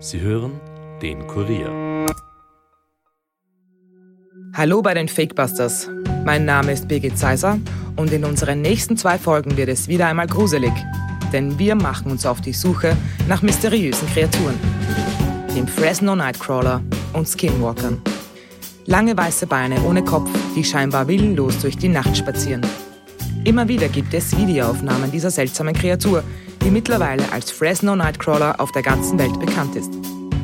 Sie hören den Kurier. Hallo bei den Fakebusters. Mein Name ist Birgit Seiser und in unseren nächsten zwei Folgen wird es wieder einmal gruselig. Denn wir machen uns auf die Suche nach mysteriösen Kreaturen. Dem Fresno Nightcrawler und Skinwalkern. Lange weiße Beine ohne Kopf, die scheinbar willenlos durch die Nacht spazieren. Immer wieder gibt es Videoaufnahmen dieser seltsamen Kreatur, die mittlerweile als Fresno Nightcrawler auf der ganzen Welt bekannt ist.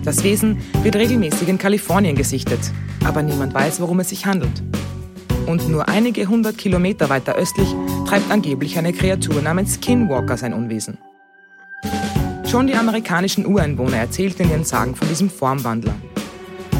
Das Wesen wird regelmäßig in Kalifornien gesichtet, aber niemand weiß, worum es sich handelt. Und nur einige hundert Kilometer weiter östlich treibt angeblich eine Kreatur namens Skinwalker sein Unwesen. Schon die amerikanischen Ureinwohner erzählten in ihren Sagen von diesem Formwandler.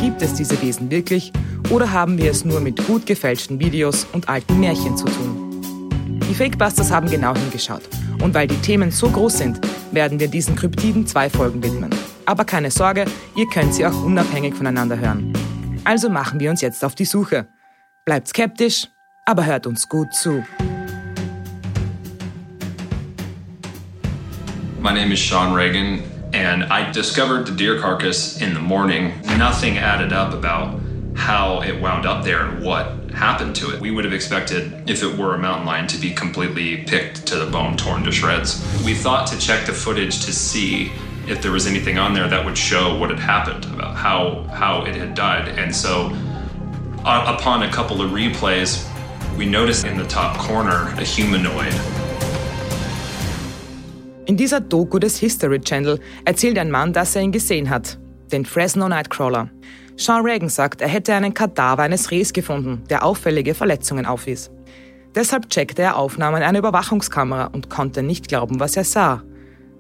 Gibt es diese Wesen wirklich oder haben wir es nur mit gut gefälschten Videos und alten Märchen zu tun? Die Fakebusters haben genau hingeschaut und weil die Themen so groß sind, werden wir diesen Kryptiden zwei Folgen widmen. Aber keine Sorge, ihr könnt sie auch unabhängig voneinander hören. Also machen wir uns jetzt auf die Suche. Bleibt skeptisch, aber hört uns gut zu. My name is Sean Reagan, and I discovered the deer carcass in the morning. Nothing added up about how it wound up there and what happened to it. We would have expected, if it were a mountain lion, to be completely picked to the bone, torn to shreds. We thought to check the footage to see if there was anything on there that would show what had happened, about how how it had died. And so, uh, upon a couple of replays, we noticed in the top corner a humanoid. In dieser Doku des History Channel erzählt ein Mann, dass er ihn gesehen hat, den Fresno Nightcrawler. Sean Reagan sagt, er hätte einen Kadaver eines Rehs gefunden, der auffällige Verletzungen aufwies. Deshalb checkte er Aufnahmen einer Überwachungskamera und konnte nicht glauben, was er sah.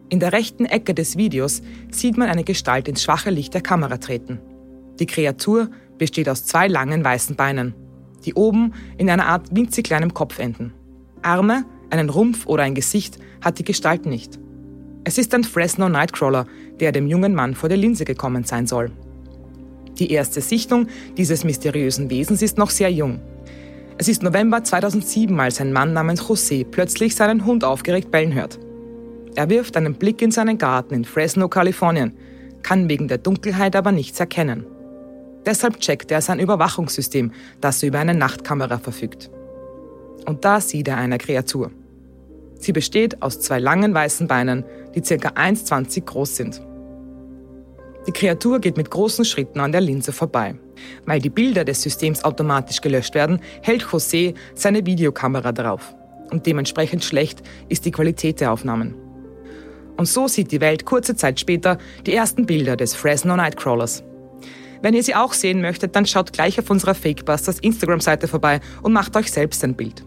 In der rechten Ecke des Videos sieht man eine Gestalt ins schwache Licht der Kamera treten. Die Kreatur besteht aus zwei langen weißen Beinen, die oben in einer Art winzig kleinem Kopf enden. Arme, einen Rumpf oder ein Gesicht hat die Gestalt nicht. Es ist ein Fresno Nightcrawler, der dem jungen Mann vor der Linse gekommen sein soll. Die erste Sichtung dieses mysteriösen Wesens ist noch sehr jung. Es ist November 2007, als ein Mann namens José plötzlich seinen Hund aufgeregt bellen hört. Er wirft einen Blick in seinen Garten in Fresno, Kalifornien, kann wegen der Dunkelheit aber nichts erkennen. Deshalb checkt er sein Überwachungssystem, das über eine Nachtkamera verfügt. Und da sieht er eine Kreatur. Sie besteht aus zwei langen weißen Beinen, die ca. 1,20 groß sind. Die Kreatur geht mit großen Schritten an der Linse vorbei. Weil die Bilder des Systems automatisch gelöscht werden, hält José seine Videokamera drauf. Und dementsprechend schlecht ist die Qualität der Aufnahmen. Und so sieht die Welt kurze Zeit später die ersten Bilder des Fresno Nightcrawlers. Wenn ihr sie auch sehen möchtet, dann schaut gleich auf unserer Fakebusters Instagram-Seite vorbei und macht euch selbst ein Bild.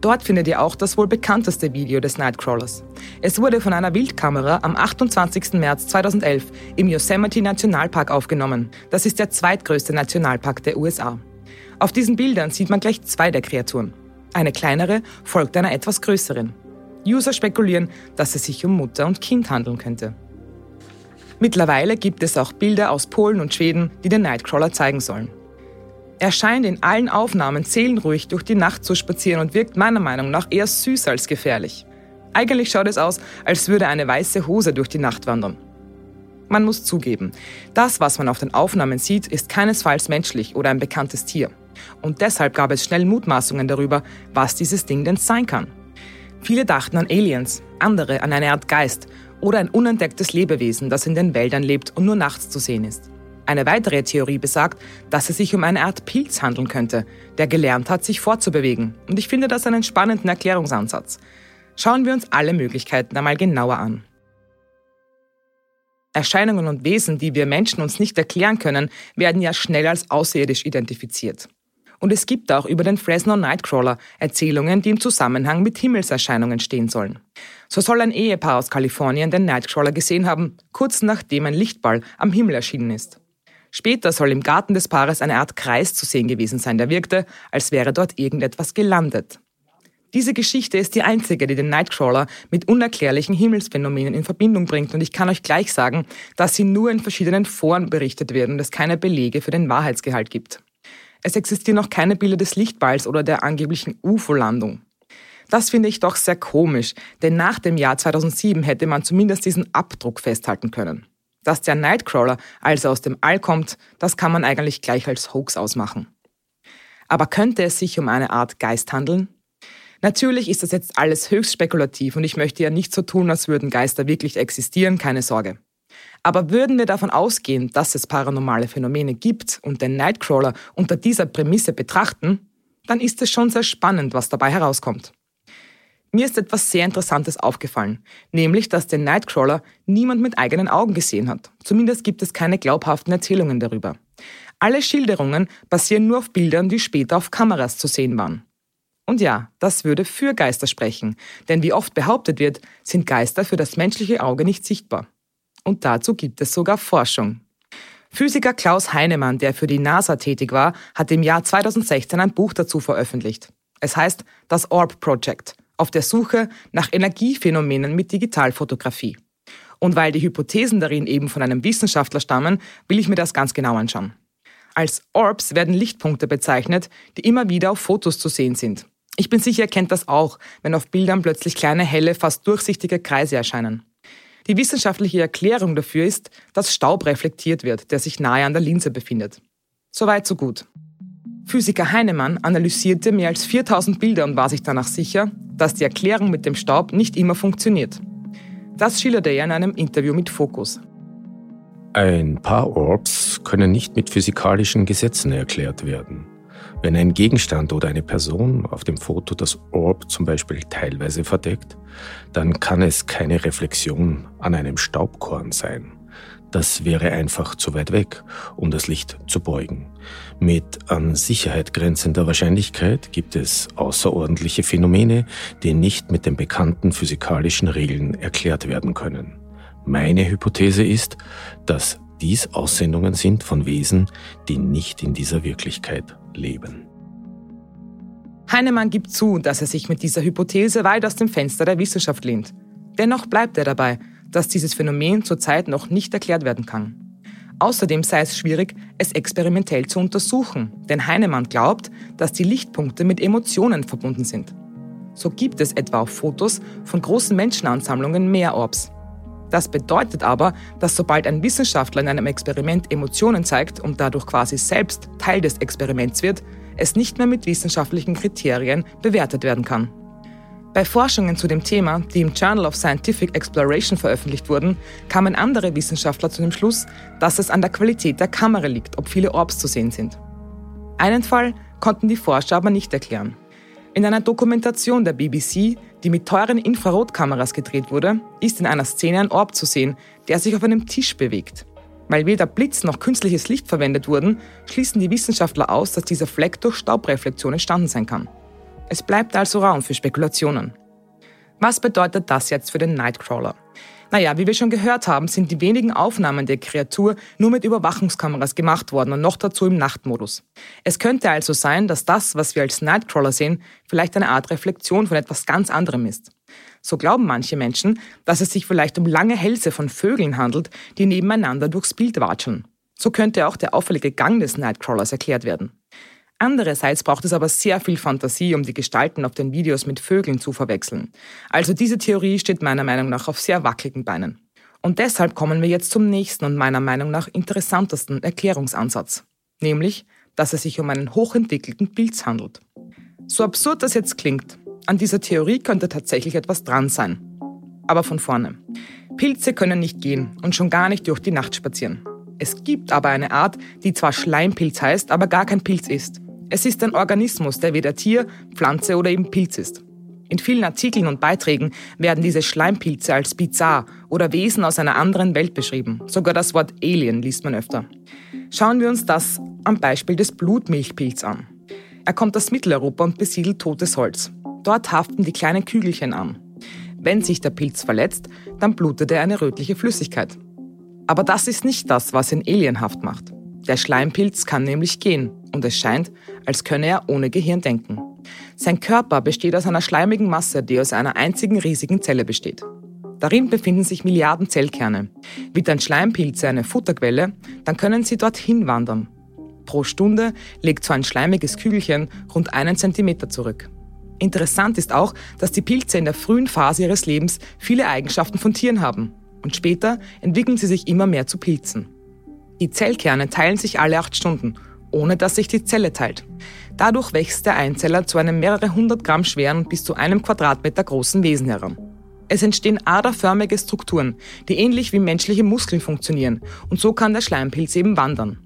Dort findet ihr auch das wohl bekannteste Video des Nightcrawlers. Es wurde von einer Wildkamera am 28. März 2011 im Yosemite Nationalpark aufgenommen. Das ist der zweitgrößte Nationalpark der USA. Auf diesen Bildern sieht man gleich zwei der Kreaturen. Eine kleinere folgt einer etwas größeren. User spekulieren, dass es sich um Mutter und Kind handeln könnte. Mittlerweile gibt es auch Bilder aus Polen und Schweden, die den Nightcrawler zeigen sollen. Er scheint in allen Aufnahmen seelenruhig durch die Nacht zu spazieren und wirkt meiner Meinung nach eher süß als gefährlich. Eigentlich schaut es aus, als würde eine weiße Hose durch die Nacht wandern. Man muss zugeben, das, was man auf den Aufnahmen sieht, ist keinesfalls menschlich oder ein bekanntes Tier. Und deshalb gab es schnell Mutmaßungen darüber, was dieses Ding denn sein kann. Viele dachten an Aliens, andere an eine Art Geist oder ein unentdecktes Lebewesen, das in den Wäldern lebt und nur nachts zu sehen ist. Eine weitere Theorie besagt, dass es sich um eine Art Pilz handeln könnte, der gelernt hat, sich fortzubewegen. Und ich finde das einen spannenden Erklärungsansatz. Schauen wir uns alle Möglichkeiten einmal genauer an. Erscheinungen und Wesen, die wir Menschen uns nicht erklären können, werden ja schnell als außerirdisch identifiziert. Und es gibt auch über den Fresno Nightcrawler Erzählungen, die im Zusammenhang mit Himmelserscheinungen stehen sollen. So soll ein Ehepaar aus Kalifornien den Nightcrawler gesehen haben, kurz nachdem ein Lichtball am Himmel erschienen ist. Später soll im Garten des Paares eine Art Kreis zu sehen gewesen sein, der wirkte, als wäre dort irgendetwas gelandet. Diese Geschichte ist die einzige, die den Nightcrawler mit unerklärlichen Himmelsphänomenen in Verbindung bringt und ich kann euch gleich sagen, dass sie nur in verschiedenen Foren berichtet wird und es keine Belege für den Wahrheitsgehalt gibt. Es existieren noch keine Bilder des Lichtballs oder der angeblichen UFO-Landung. Das finde ich doch sehr komisch, denn nach dem Jahr 2007 hätte man zumindest diesen Abdruck festhalten können. Dass der Nightcrawler also aus dem All kommt, das kann man eigentlich gleich als Hoax ausmachen. Aber könnte es sich um eine Art Geist handeln? Natürlich ist das jetzt alles höchst spekulativ und ich möchte ja nicht so tun, als würden Geister wirklich existieren, keine Sorge. Aber würden wir davon ausgehen, dass es paranormale Phänomene gibt und den Nightcrawler unter dieser Prämisse betrachten, dann ist es schon sehr spannend, was dabei herauskommt. Mir ist etwas sehr Interessantes aufgefallen, nämlich, dass den Nightcrawler niemand mit eigenen Augen gesehen hat. Zumindest gibt es keine glaubhaften Erzählungen darüber. Alle Schilderungen basieren nur auf Bildern, die später auf Kameras zu sehen waren. Und ja, das würde für Geister sprechen, denn wie oft behauptet wird, sind Geister für das menschliche Auge nicht sichtbar. Und dazu gibt es sogar Forschung. Physiker Klaus Heinemann, der für die NASA tätig war, hat im Jahr 2016 ein Buch dazu veröffentlicht. Es heißt Das Orb Project auf der Suche nach Energiephänomenen mit Digitalfotografie. Und weil die Hypothesen darin eben von einem Wissenschaftler stammen, will ich mir das ganz genau anschauen. Als Orbs werden Lichtpunkte bezeichnet, die immer wieder auf Fotos zu sehen sind. Ich bin sicher, ihr kennt das auch, wenn auf Bildern plötzlich kleine, helle, fast durchsichtige Kreise erscheinen. Die wissenschaftliche Erklärung dafür ist, dass Staub reflektiert wird, der sich nahe an der Linse befindet. Soweit, so gut. Physiker Heinemann analysierte mehr als 4000 Bilder und war sich danach sicher, dass die Erklärung mit dem Staub nicht immer funktioniert. Das schilderte er in einem Interview mit Focus. Ein paar Orbs können nicht mit physikalischen Gesetzen erklärt werden. Wenn ein Gegenstand oder eine Person auf dem Foto das Orb zum Beispiel teilweise verdeckt, dann kann es keine Reflexion an einem Staubkorn sein. Das wäre einfach zu weit weg, um das Licht zu beugen. Mit an Sicherheit grenzender Wahrscheinlichkeit gibt es außerordentliche Phänomene, die nicht mit den bekannten physikalischen Regeln erklärt werden können. Meine Hypothese ist, dass dies Aussendungen sind von Wesen, die nicht in dieser Wirklichkeit leben. Heinemann gibt zu, dass er sich mit dieser Hypothese weit aus dem Fenster der Wissenschaft lehnt. Dennoch bleibt er dabei, dass dieses Phänomen zurzeit noch nicht erklärt werden kann. Außerdem sei es schwierig, es experimentell zu untersuchen, denn Heinemann glaubt, dass die Lichtpunkte mit Emotionen verbunden sind. So gibt es etwa auf Fotos von großen Menschenansammlungen mehr Orbs. Das bedeutet aber, dass sobald ein Wissenschaftler in einem Experiment Emotionen zeigt und dadurch quasi selbst Teil des Experiments wird, es nicht mehr mit wissenschaftlichen Kriterien bewertet werden kann. Bei Forschungen zu dem Thema, die im Journal of Scientific Exploration veröffentlicht wurden, kamen andere Wissenschaftler zu dem Schluss, dass es an der Qualität der Kamera liegt, ob viele Orbs zu sehen sind. Einen Fall konnten die Forscher aber nicht erklären. In einer Dokumentation der BBC, die mit teuren Infrarotkameras gedreht wurde, ist in einer Szene ein Orb zu sehen, der sich auf einem Tisch bewegt. Weil weder Blitz noch künstliches Licht verwendet wurden, schließen die Wissenschaftler aus, dass dieser Fleck durch Staubreflexion entstanden sein kann. Es bleibt also Raum für Spekulationen. Was bedeutet das jetzt für den Nightcrawler? Naja, wie wir schon gehört haben, sind die wenigen Aufnahmen der Kreatur nur mit Überwachungskameras gemacht worden und noch dazu im Nachtmodus. Es könnte also sein, dass das, was wir als Nightcrawler sehen, vielleicht eine Art Reflexion von etwas ganz anderem ist. So glauben manche Menschen, dass es sich vielleicht um lange Hälse von Vögeln handelt, die nebeneinander durchs Bild watscheln. So könnte auch der auffällige Gang des Nightcrawlers erklärt werden. Andererseits braucht es aber sehr viel Fantasie, um die Gestalten auf den Videos mit Vögeln zu verwechseln. Also diese Theorie steht meiner Meinung nach auf sehr wackeligen Beinen. Und deshalb kommen wir jetzt zum nächsten und meiner Meinung nach interessantesten Erklärungsansatz. Nämlich, dass es sich um einen hochentwickelten Pilz handelt. So absurd das jetzt klingt, an dieser Theorie könnte tatsächlich etwas dran sein. Aber von vorne. Pilze können nicht gehen und schon gar nicht durch die Nacht spazieren. Es gibt aber eine Art, die zwar Schleimpilz heißt, aber gar kein Pilz ist. Es ist ein Organismus, der weder Tier, Pflanze oder eben Pilz ist. In vielen Artikeln und Beiträgen werden diese Schleimpilze als bizarr oder Wesen aus einer anderen Welt beschrieben. Sogar das Wort Alien liest man öfter. Schauen wir uns das am Beispiel des Blutmilchpilz an. Er kommt aus Mitteleuropa und besiedelt totes Holz. Dort haften die kleinen Kügelchen an. Wenn sich der Pilz verletzt, dann blutet er eine rötliche Flüssigkeit. Aber das ist nicht das, was ihn alienhaft macht. Der Schleimpilz kann nämlich gehen und es scheint, als könne er ohne Gehirn denken. Sein Körper besteht aus einer schleimigen Masse, die aus einer einzigen riesigen Zelle besteht. Darin befinden sich Milliarden Zellkerne. Wird ein Schleimpilz eine Futterquelle, dann können sie dorthin wandern. Pro Stunde legt so ein schleimiges Kügelchen rund einen Zentimeter zurück. Interessant ist auch, dass die Pilze in der frühen Phase ihres Lebens viele Eigenschaften von Tieren haben. Und später entwickeln sie sich immer mehr zu Pilzen. Die Zellkerne teilen sich alle acht Stunden, ohne dass sich die Zelle teilt. Dadurch wächst der Einzeller zu einem mehrere hundert Gramm schweren bis zu einem Quadratmeter großen Wesen heran. Es entstehen aderförmige Strukturen, die ähnlich wie menschliche Muskeln funktionieren und so kann der Schleimpilz eben wandern.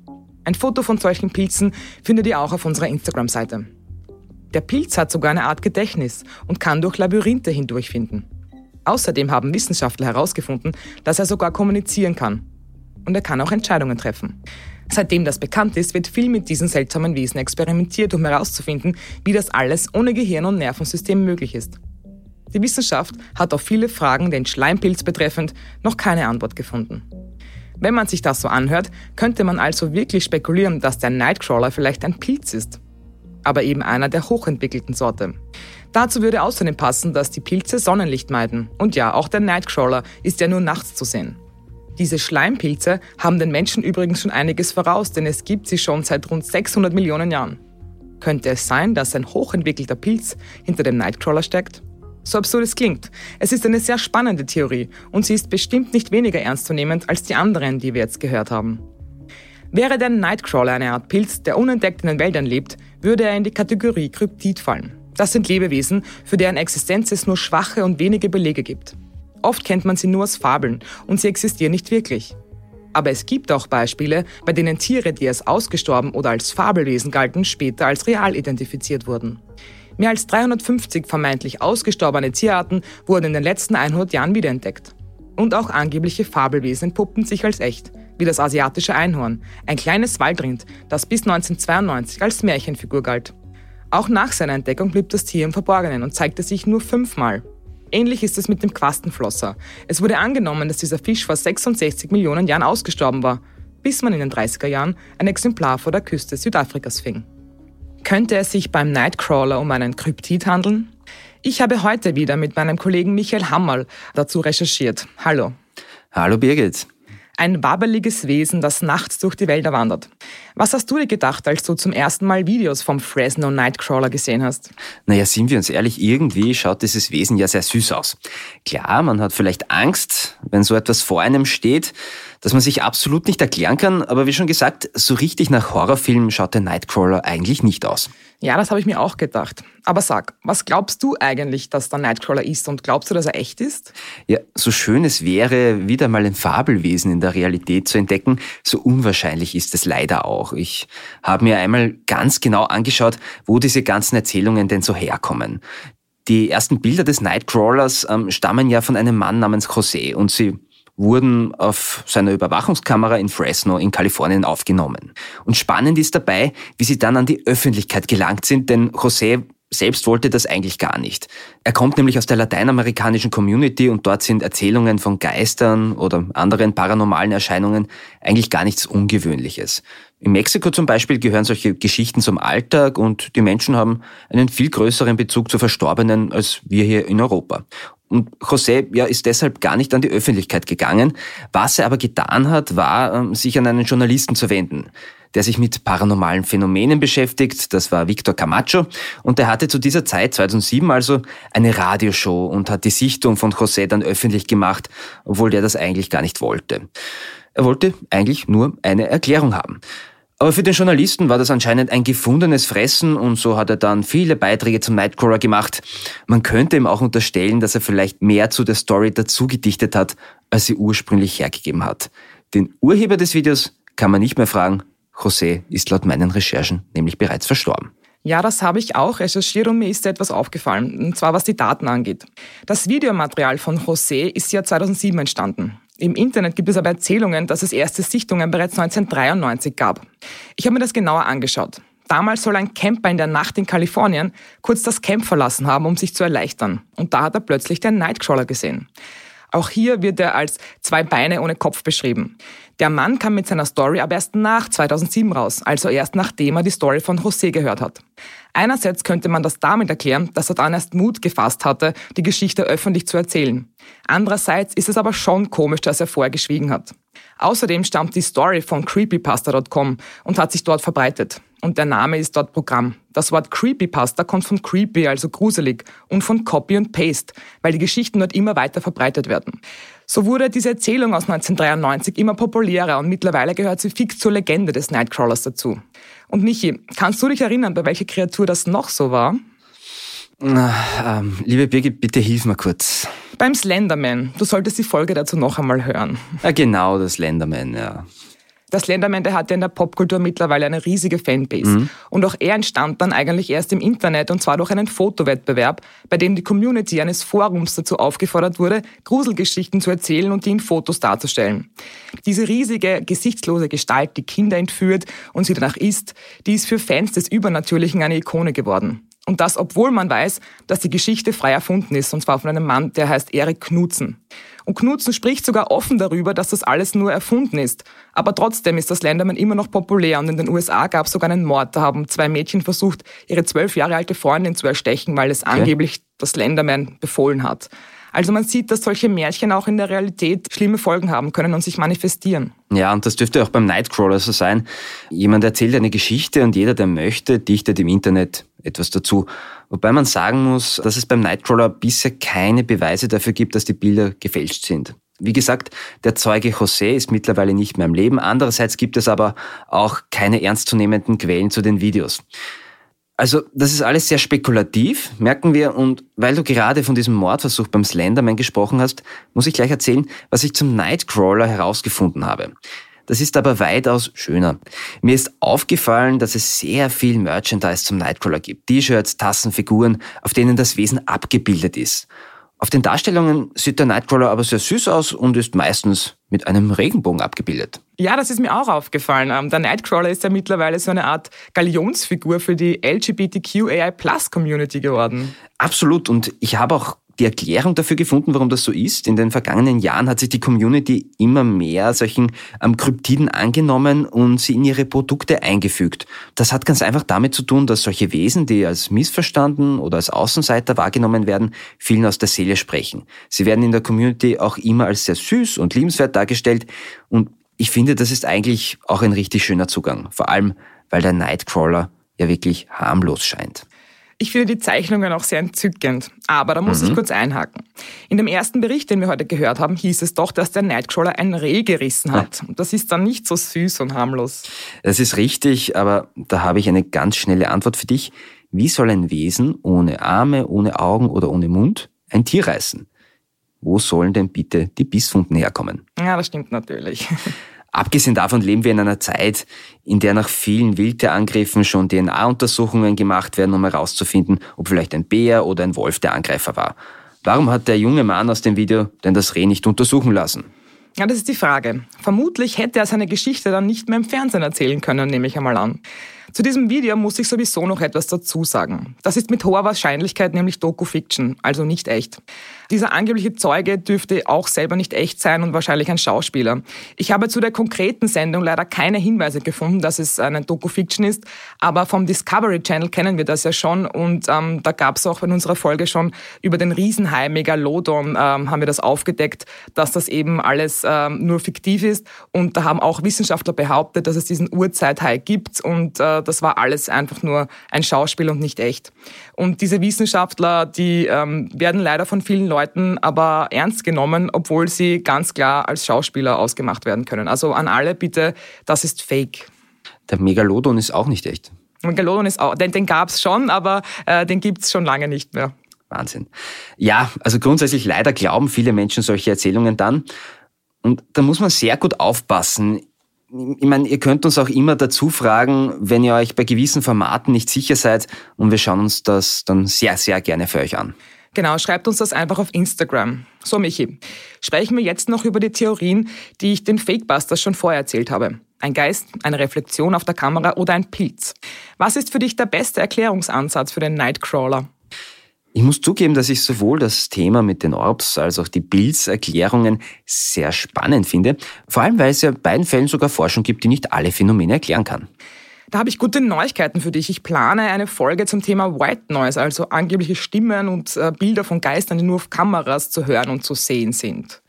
Ein Foto von solchen Pilzen findet ihr auch auf unserer Instagram-Seite. Der Pilz hat sogar eine Art Gedächtnis und kann durch Labyrinthe hindurchfinden. Außerdem haben Wissenschaftler herausgefunden, dass er sogar kommunizieren kann. Und er kann auch Entscheidungen treffen. Seitdem das bekannt ist, wird viel mit diesen seltsamen Wesen experimentiert, um herauszufinden, wie das alles ohne Gehirn und Nervensystem möglich ist. Die Wissenschaft hat auf viele Fragen den Schleimpilz betreffend noch keine Antwort gefunden. Wenn man sich das so anhört, könnte man also wirklich spekulieren, dass der Nightcrawler vielleicht ein Pilz ist aber eben einer der hochentwickelten Sorte. Dazu würde außerdem passen, dass die Pilze Sonnenlicht meiden. Und ja, auch der Nightcrawler ist ja nur nachts zu sehen. Diese Schleimpilze haben den Menschen übrigens schon einiges voraus, denn es gibt sie schon seit rund 600 Millionen Jahren. Könnte es sein, dass ein hochentwickelter Pilz hinter dem Nightcrawler steckt? So absurd es klingt, es ist eine sehr spannende Theorie und sie ist bestimmt nicht weniger ernstzunehmend als die anderen, die wir jetzt gehört haben. Wäre der Nightcrawler eine Art Pilz, der unentdeckt in den Wäldern lebt, würde er in die Kategorie Kryptid fallen. Das sind Lebewesen, für deren Existenz es nur schwache und wenige Belege gibt. Oft kennt man sie nur aus Fabeln und sie existieren nicht wirklich. Aber es gibt auch Beispiele, bei denen Tiere, die als ausgestorben oder als Fabelwesen galten, später als real identifiziert wurden. Mehr als 350 vermeintlich ausgestorbene Tierarten wurden in den letzten 100 Jahren wiederentdeckt. Und auch angebliche Fabelwesen entpuppten sich als echt – wie das asiatische Einhorn, ein kleines Waldrind, das bis 1992 als Märchenfigur galt. Auch nach seiner Entdeckung blieb das Tier im Verborgenen und zeigte sich nur fünfmal. Ähnlich ist es mit dem Quastenflosser. Es wurde angenommen, dass dieser Fisch vor 66 Millionen Jahren ausgestorben war, bis man in den 30er Jahren ein Exemplar vor der Küste Südafrikas fing. Könnte es sich beim Nightcrawler um einen Kryptid handeln? Ich habe heute wieder mit meinem Kollegen Michael Hammerl dazu recherchiert. Hallo. Hallo Birgit ein wabbeliges Wesen, das nachts durch die Wälder wandert. Was hast du dir gedacht, als du zum ersten Mal Videos vom Fresno Nightcrawler gesehen hast? Naja, sind wir uns ehrlich, irgendwie schaut dieses Wesen ja sehr süß aus. Klar, man hat vielleicht Angst, wenn so etwas vor einem steht, dass man sich absolut nicht erklären kann, aber wie schon gesagt, so richtig nach Horrorfilm schaut der Nightcrawler eigentlich nicht aus. Ja, das habe ich mir auch gedacht. Aber sag, was glaubst du eigentlich, dass der Nightcrawler ist und glaubst du, dass er echt ist? Ja, so schön es wäre, wieder mal ein Fabelwesen in der Realität zu entdecken, so unwahrscheinlich ist es leider auch. Ich habe mir einmal ganz genau angeschaut, wo diese ganzen Erzählungen denn so herkommen. Die ersten Bilder des Nightcrawlers ähm, stammen ja von einem Mann namens José und sie wurden auf seiner Überwachungskamera in Fresno in Kalifornien aufgenommen. Und spannend ist dabei, wie sie dann an die Öffentlichkeit gelangt sind, denn José selbst wollte das eigentlich gar nicht. Er kommt nämlich aus der lateinamerikanischen Community und dort sind Erzählungen von Geistern oder anderen paranormalen Erscheinungen eigentlich gar nichts Ungewöhnliches. In Mexiko zum Beispiel gehören solche Geschichten zum Alltag und die Menschen haben einen viel größeren Bezug zu Verstorbenen als wir hier in Europa. Und José ja, ist deshalb gar nicht an die Öffentlichkeit gegangen. Was er aber getan hat, war, ähm, sich an einen Journalisten zu wenden, der sich mit paranormalen Phänomenen beschäftigt. Das war Victor Camacho. Und der hatte zu dieser Zeit, 2007 also, eine Radioshow und hat die Sichtung von José dann öffentlich gemacht, obwohl der das eigentlich gar nicht wollte. Er wollte eigentlich nur eine Erklärung haben. Aber für den Journalisten war das anscheinend ein gefundenes Fressen und so hat er dann viele Beiträge zum Nightcrawler gemacht. Man könnte ihm auch unterstellen, dass er vielleicht mehr zu der Story dazu gedichtet hat, als sie ursprünglich hergegeben hat. Den Urheber des Videos kann man nicht mehr fragen. José ist laut meinen Recherchen nämlich bereits verstorben. Ja, das habe ich auch recherchiert und mir ist etwas aufgefallen, und zwar was die Daten angeht. Das Videomaterial von José ist ja 2007 entstanden. Im Internet gibt es aber Erzählungen, dass es erste Sichtungen bereits 1993 gab. Ich habe mir das genauer angeschaut. Damals soll ein Camper in der Nacht in Kalifornien kurz das Camp verlassen haben, um sich zu erleichtern. Und da hat er plötzlich den Nightcrawler gesehen. Auch hier wird er als zwei Beine ohne Kopf beschrieben. Der Mann kam mit seiner Story aber erst nach 2007 raus, also erst nachdem er die Story von José gehört hat. Einerseits könnte man das damit erklären, dass er dann erst Mut gefasst hatte, die Geschichte öffentlich zu erzählen. Andererseits ist es aber schon komisch, dass er vorher geschwiegen hat. Außerdem stammt die Story von creepypasta.com und hat sich dort verbreitet. Und der Name ist dort Programm. Das Wort Creepypasta kommt von creepy, also gruselig, und von Copy und Paste, weil die Geschichten dort immer weiter verbreitet werden. So wurde diese Erzählung aus 1993 immer populärer und mittlerweile gehört sie fix zur Legende des Nightcrawlers dazu. Und Michi, kannst du dich erinnern, bei welcher Kreatur das noch so war? Na, ähm, liebe Birgit, bitte hilf mir kurz. Beim Slenderman. Du solltest die Folge dazu noch einmal hören. Ja, genau, das Slenderman, ja. Der Slenderman, der hat ja in der Popkultur mittlerweile eine riesige Fanbase. Mhm. Und auch er entstand dann eigentlich erst im Internet und zwar durch einen Fotowettbewerb, bei dem die Community eines Forums dazu aufgefordert wurde, Gruselgeschichten zu erzählen und die in Fotos darzustellen. Diese riesige, gesichtslose Gestalt, die Kinder entführt und sie danach isst, die ist für Fans des Übernatürlichen eine Ikone geworden. Und das, obwohl man weiß, dass die Geschichte frei erfunden ist, und zwar von einem Mann, der heißt Erik Knutzen. Und Knutzen spricht sogar offen darüber, dass das alles nur erfunden ist. Aber trotzdem ist das Slenderman immer noch populär und in den USA gab es sogar einen Mord. Da haben zwei Mädchen versucht, ihre zwölf Jahre alte Freundin zu erstechen, weil es okay. angeblich das Slenderman befohlen hat. Also man sieht, dass solche Märchen auch in der Realität schlimme Folgen haben können und sich manifestieren. Ja, und das dürfte auch beim Nightcrawler so sein. Jemand erzählt eine Geschichte und jeder, der möchte, dichtet im Internet etwas dazu. Wobei man sagen muss, dass es beim Nightcrawler bisher keine Beweise dafür gibt, dass die Bilder gefälscht sind. Wie gesagt, der Zeuge José ist mittlerweile nicht mehr am Leben. Andererseits gibt es aber auch keine ernstzunehmenden Quellen zu den Videos. Also, das ist alles sehr spekulativ, merken wir. Und weil du gerade von diesem Mordversuch beim Slenderman gesprochen hast, muss ich gleich erzählen, was ich zum Nightcrawler herausgefunden habe. Das ist aber weitaus schöner. Mir ist aufgefallen, dass es sehr viel Merchandise zum Nightcrawler gibt. T-Shirts, Tassen, Figuren, auf denen das Wesen abgebildet ist. Auf den Darstellungen sieht der Nightcrawler aber sehr süß aus und ist meistens mit einem Regenbogen abgebildet. Ja, das ist mir auch aufgefallen. Ähm, der Nightcrawler ist ja mittlerweile so eine Art Galionsfigur für die LGBTQAI-Plus-Community geworden. Absolut. Und ich habe auch die Erklärung dafür gefunden, warum das so ist. In den vergangenen Jahren hat sich die Community immer mehr solchen ähm, Kryptiden angenommen und sie in ihre Produkte eingefügt. Das hat ganz einfach damit zu tun, dass solche Wesen, die als missverstanden oder als Außenseiter wahrgenommen werden, vielen aus der Seele sprechen. Sie werden in der Community auch immer als sehr süß und liebenswert dargestellt und ich finde, das ist eigentlich auch ein richtig schöner Zugang. Vor allem, weil der Nightcrawler ja wirklich harmlos scheint. Ich finde die Zeichnungen auch sehr entzückend. Aber da muss mhm. ich kurz einhaken. In dem ersten Bericht, den wir heute gehört haben, hieß es doch, dass der Nightcrawler ein Reh gerissen hat. Ja. Das ist dann nicht so süß und harmlos. Das ist richtig, aber da habe ich eine ganz schnelle Antwort für dich. Wie soll ein Wesen ohne Arme, ohne Augen oder ohne Mund ein Tier reißen? Wo sollen denn bitte die Bisswunden herkommen? Ja, das stimmt natürlich. Abgesehen davon leben wir in einer Zeit, in der nach vielen Wildtierangriffen schon DNA-Untersuchungen gemacht werden, um herauszufinden, ob vielleicht ein Bär oder ein Wolf der Angreifer war. Warum hat der junge Mann aus dem Video denn das Reh nicht untersuchen lassen? Ja, das ist die Frage. Vermutlich hätte er seine Geschichte dann nicht mehr im Fernsehen erzählen können, nehme ich einmal an. Zu diesem Video muss ich sowieso noch etwas dazu sagen. Das ist mit hoher Wahrscheinlichkeit nämlich Doku-Fiction, also nicht echt. Dieser angebliche Zeuge dürfte auch selber nicht echt sein und wahrscheinlich ein Schauspieler. Ich habe zu der konkreten Sendung leider keine Hinweise gefunden, dass es eine Doku-Fiction ist, aber vom Discovery Channel kennen wir das ja schon und ähm, da gab es auch in unserer Folge schon über den Riesenhai Megalodon ähm, haben wir das aufgedeckt, dass das eben alles ähm, nur fiktiv ist und da haben auch Wissenschaftler behauptet, dass es diesen Urzeithai gibt und äh, das war alles einfach nur ein Schauspiel und nicht echt. Und diese Wissenschaftler, die ähm, werden leider von vielen Leuten aber ernst genommen, obwohl sie ganz klar als Schauspieler ausgemacht werden können. Also an alle bitte, das ist Fake. Der Megalodon ist auch nicht echt. Megalodon ist auch, den, den gab es schon, aber äh, den gibt es schon lange nicht mehr. Wahnsinn. Ja, also grundsätzlich leider glauben viele Menschen solche Erzählungen dann. Und da muss man sehr gut aufpassen ich meine, ihr könnt uns auch immer dazu fragen, wenn ihr euch bei gewissen Formaten nicht sicher seid und wir schauen uns das dann sehr, sehr gerne für euch an. Genau, schreibt uns das einfach auf Instagram. So, Michi, sprechen wir jetzt noch über die Theorien, die ich den Fakebusters schon vorher erzählt habe. Ein Geist, eine Reflexion auf der Kamera oder ein Pilz. Was ist für dich der beste Erklärungsansatz für den Nightcrawler? Ich muss zugeben, dass ich sowohl das Thema mit den Orbs als auch die Bildserklärungen sehr spannend finde. Vor allem, weil es ja in beiden Fällen sogar Forschung gibt, die nicht alle Phänomene erklären kann. Da habe ich gute Neuigkeiten für dich. Ich plane eine Folge zum Thema White Noise, also angebliche Stimmen und äh, Bilder von Geistern, die nur auf Kameras zu hören und zu sehen sind.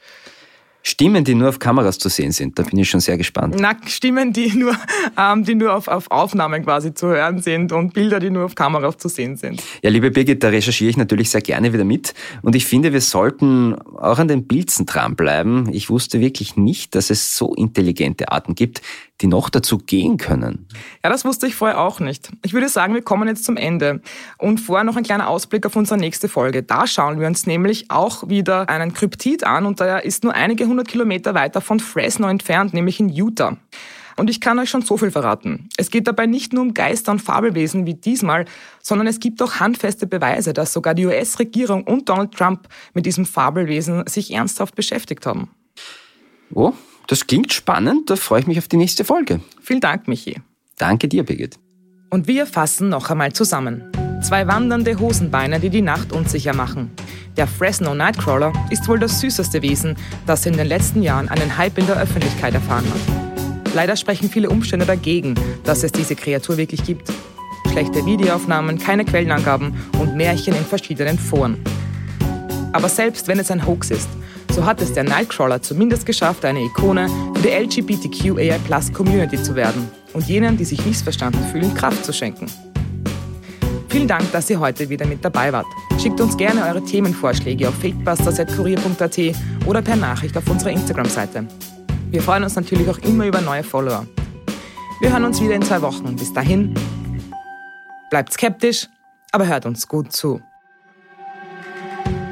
Stimmen, die nur auf Kameras zu sehen sind. Da bin ich schon sehr gespannt. Na, Stimmen, die nur, ähm, die nur auf, auf Aufnahmen quasi zu hören sind und Bilder, die nur auf Kameras zu sehen sind. Ja, liebe Birgit, da recherchiere ich natürlich sehr gerne wieder mit. Und ich finde, wir sollten auch an den Pilzen dranbleiben. Ich wusste wirklich nicht, dass es so intelligente Arten gibt, die noch dazu gehen können. Ja, das wusste ich vorher auch nicht. Ich würde sagen, wir kommen jetzt zum Ende. Und vorher noch ein kleiner Ausblick auf unsere nächste Folge. Da schauen wir uns nämlich auch wieder einen Kryptid an und der ist nur einige hundert Kilometer weiter von Fresno entfernt, nämlich in Utah. Und ich kann euch schon so viel verraten. Es geht dabei nicht nur um Geister und Fabelwesen wie diesmal, sondern es gibt auch handfeste Beweise, dass sogar die US-Regierung und Donald Trump mit diesem Fabelwesen sich ernsthaft beschäftigt haben. Oh, das klingt spannend, da freue ich mich auf die nächste Folge. Vielen Dank, Michi. Danke dir, Birgit. Und wir fassen noch einmal zusammen. Zwei wandernde Hosenbeine, die die Nacht unsicher machen. Der Fresno Nightcrawler ist wohl das süßeste Wesen, das in den letzten Jahren einen Hype in der Öffentlichkeit erfahren hat. Leider sprechen viele Umstände dagegen, dass es diese Kreatur wirklich gibt. Schlechte Videoaufnahmen, keine Quellenangaben und Märchen in verschiedenen Foren. Aber selbst wenn es ein Hoax ist, so hat es der Nightcrawler zumindest geschafft, eine Ikone für die LGBTQAI-Plus-Community zu werden und jenen, die sich missverstanden fühlen, Kraft zu schenken. Vielen Dank, dass ihr heute wieder mit dabei wart. Schickt uns gerne eure Themenvorschläge auf fakebusters.kurier.at oder per Nachricht auf unserer Instagram-Seite. Wir freuen uns natürlich auch immer über neue Follower. Wir hören uns wieder in zwei Wochen. Bis dahin, bleibt skeptisch, aber hört uns gut zu.